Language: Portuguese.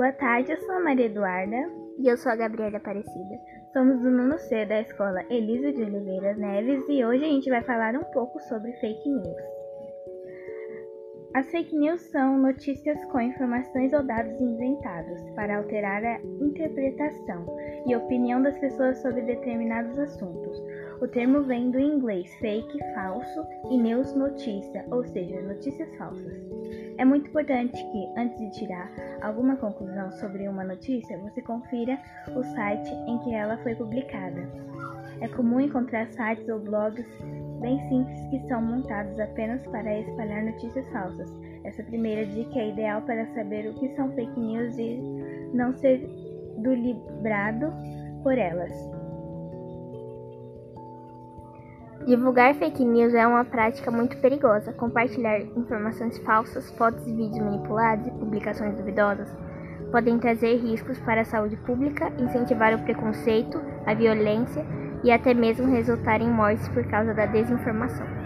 Boa tarde, eu sou a Maria Eduarda. E eu sou a Gabriela Aparecida. Somos do nono C da escola Elisa de Oliveira Neves e hoje a gente vai falar um pouco sobre fake news. As fake news são notícias com informações ou dados inventados para alterar a interpretação e opinião das pessoas sobre determinados assuntos. O termo vem do inglês fake, falso, e news, notícia, ou seja, notícias falsas. É muito importante que, antes de tirar alguma conclusão sobre uma notícia, você confira o site em que ela foi publicada. É comum encontrar sites ou blogs bem simples que são montados apenas para espalhar notícias falsas. Essa primeira dica é ideal para saber o que são fake news e não ser dulibrado por elas. Divulgar fake news é uma prática muito perigosa. Compartilhar informações falsas, fotos e vídeos manipulados e publicações duvidosas podem trazer riscos para a saúde pública, incentivar o preconceito, a violência e até mesmo resultar em mortes por causa da desinformação.